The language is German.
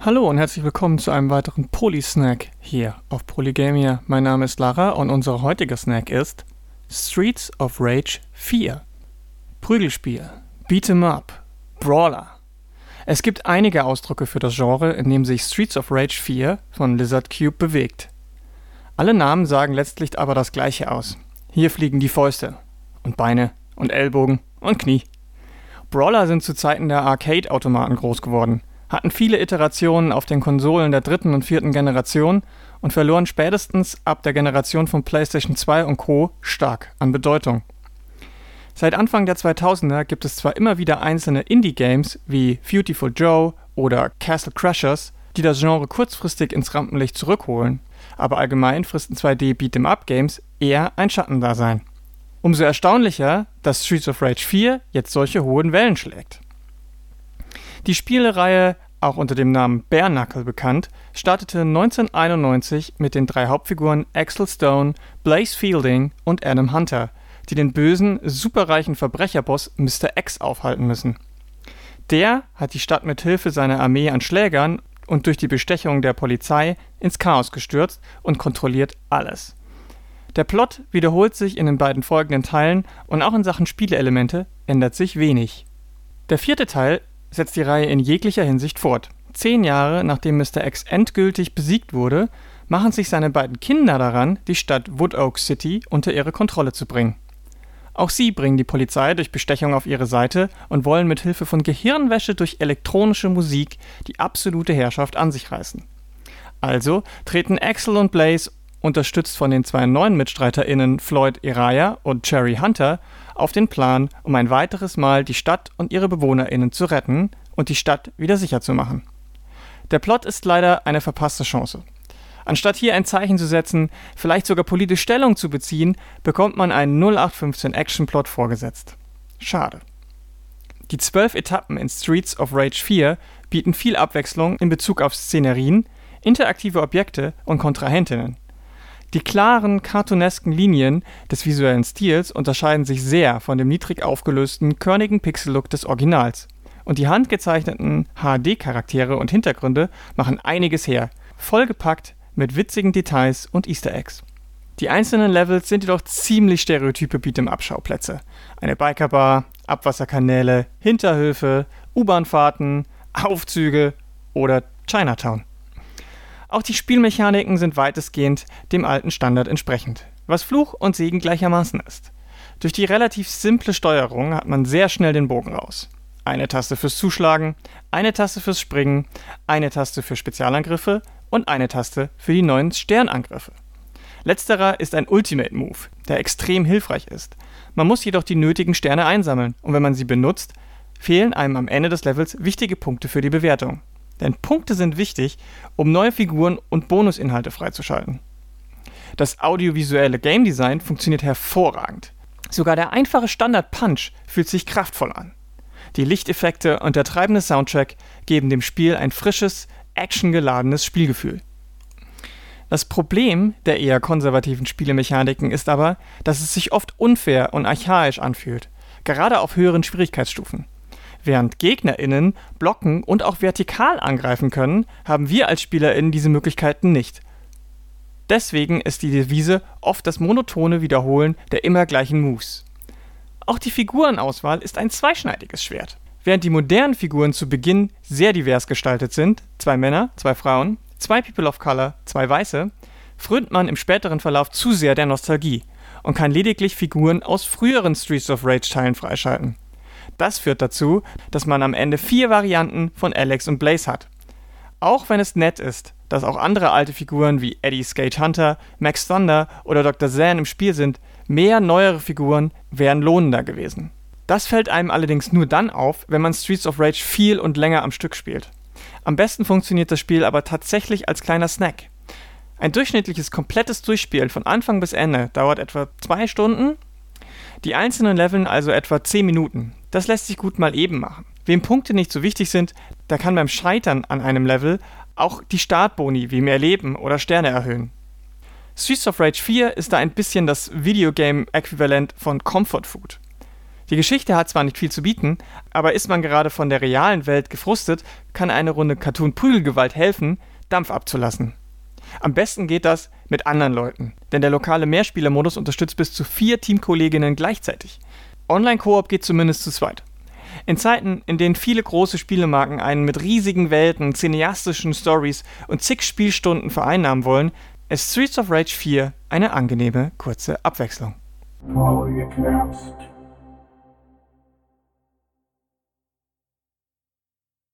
Hallo und herzlich willkommen zu einem weiteren Polysnack hier auf Polygamia. Mein Name ist Lara und unser heutiger Snack ist Streets of Rage 4. Prügelspiel, Beat'em Up, Brawler. Es gibt einige Ausdrücke für das Genre, in dem sich Streets of Rage 4 von Lizard Cube bewegt. Alle Namen sagen letztlich aber das gleiche aus. Hier fliegen die Fäuste und Beine und Ellbogen und Knie. Brawler sind zu Zeiten der Arcade-Automaten groß geworden, hatten viele Iterationen auf den Konsolen der dritten und vierten Generation und verloren spätestens ab der Generation von PlayStation 2 und Co. stark an Bedeutung. Seit Anfang der 2000er gibt es zwar immer wieder einzelne Indie-Games wie Beautiful Joe oder Castle Crashers, die das Genre kurzfristig ins Rampenlicht zurückholen, aber allgemein fristen 2D Beat'em-up-Games eher ein Schattendasein. Umso erstaunlicher, dass Streets of Rage 4 jetzt solche hohen Wellen schlägt. Die Spielereihe, auch unter dem Namen Bare Knuckle bekannt, startete 1991 mit den drei Hauptfiguren Axel Stone, Blaze Fielding und Adam Hunter, die den bösen, superreichen Verbrecherboss Mr. X aufhalten müssen. Der hat die Stadt mit Hilfe seiner Armee an Schlägern und durch die Bestechung der Polizei ins Chaos gestürzt und kontrolliert alles. Der Plot wiederholt sich in den beiden folgenden Teilen und auch in Sachen Spieleelemente ändert sich wenig. Der vierte Teil setzt die Reihe in jeglicher Hinsicht fort. Zehn Jahre nachdem Mr. X endgültig besiegt wurde, machen sich seine beiden Kinder daran, die Stadt Wood Oak City unter ihre Kontrolle zu bringen. Auch sie bringen die Polizei durch Bestechung auf ihre Seite und wollen mit Hilfe von Gehirnwäsche durch elektronische Musik die absolute Herrschaft an sich reißen. Also treten Axel und Blaze unterstützt von den zwei neuen MitstreiterInnen Floyd Eraya und Cherry Hunter, auf den Plan, um ein weiteres Mal die Stadt und ihre BewohnerInnen zu retten und die Stadt wieder sicher zu machen. Der Plot ist leider eine verpasste Chance. Anstatt hier ein Zeichen zu setzen, vielleicht sogar politisch Stellung zu beziehen, bekommt man einen 0815 Action-Plot vorgesetzt. Schade. Die zwölf Etappen in Streets of Rage 4 bieten viel Abwechslung in Bezug auf Szenerien, interaktive Objekte und Kontrahentinnen. Die klaren, cartoonesken Linien des visuellen Stils unterscheiden sich sehr von dem niedrig aufgelösten, körnigen Pixel-Look des Originals. Und die handgezeichneten HD-Charaktere und Hintergründe machen einiges her, vollgepackt mit witzigen Details und Easter Eggs. Die einzelnen Levels sind jedoch ziemlich stereotype Beat'em-up-Schauplätze. Eine Bikerbar, Abwasserkanäle, Hinterhöfe, U-Bahn-Fahrten, Aufzüge oder Chinatown. Auch die Spielmechaniken sind weitestgehend dem alten Standard entsprechend, was Fluch und Segen gleichermaßen ist. Durch die relativ simple Steuerung hat man sehr schnell den Bogen raus. Eine Taste fürs Zuschlagen, eine Taste fürs Springen, eine Taste für Spezialangriffe und eine Taste für die neuen Sternangriffe. Letzterer ist ein Ultimate Move, der extrem hilfreich ist. Man muss jedoch die nötigen Sterne einsammeln und wenn man sie benutzt, fehlen einem am Ende des Levels wichtige Punkte für die Bewertung. Denn Punkte sind wichtig, um neue Figuren und Bonusinhalte freizuschalten. Das audiovisuelle Game Design funktioniert hervorragend. Sogar der einfache Standard Punch fühlt sich kraftvoll an. Die Lichteffekte und der treibende Soundtrack geben dem Spiel ein frisches, actiongeladenes Spielgefühl. Das Problem der eher konservativen Spielemechaniken ist aber, dass es sich oft unfair und archaisch anfühlt, gerade auf höheren Schwierigkeitsstufen. Während GegnerInnen blocken und auch vertikal angreifen können, haben wir als SpielerInnen diese Möglichkeiten nicht. Deswegen ist die Devise oft das monotone Wiederholen der immer gleichen Moves. Auch die Figurenauswahl ist ein zweischneidiges Schwert. Während die modernen Figuren zu Beginn sehr divers gestaltet sind, zwei Männer, zwei Frauen, zwei People of Color, zwei Weiße, frönt man im späteren Verlauf zu sehr der Nostalgie und kann lediglich Figuren aus früheren Streets of Rage Teilen freischalten. Das führt dazu, dass man am Ende vier Varianten von Alex und Blaze hat. Auch wenn es nett ist, dass auch andere alte Figuren wie Eddie Skate Hunter, Max Thunder oder Dr. Zan im Spiel sind, mehr neuere Figuren wären lohnender gewesen. Das fällt einem allerdings nur dann auf, wenn man Streets of Rage viel und länger am Stück spielt. Am besten funktioniert das Spiel aber tatsächlich als kleiner Snack. Ein durchschnittliches komplettes Durchspielen von Anfang bis Ende dauert etwa zwei Stunden, die einzelnen Leveln also etwa 10 Minuten. Das lässt sich gut mal eben machen. Wem Punkte nicht so wichtig sind, der kann beim Scheitern an einem Level auch die Startboni wie mehr Leben oder Sterne erhöhen. Streets of Rage 4 ist da ein bisschen das Videogame-Äquivalent von Comfort Food. Die Geschichte hat zwar nicht viel zu bieten, aber ist man gerade von der realen Welt gefrustet, kann eine Runde Cartoon-Prügelgewalt helfen, Dampf abzulassen. Am besten geht das mit anderen Leuten, denn der lokale Mehrspielermodus unterstützt bis zu vier Teamkolleginnen gleichzeitig. Online-Koop geht zumindest zu zweit. In Zeiten, in denen viele große Spielemarken einen mit riesigen Welten, cineastischen Stories und zig Spielstunden vereinnahmen wollen, ist Streets of Rage 4 eine angenehme, kurze Abwechslung. Polycast.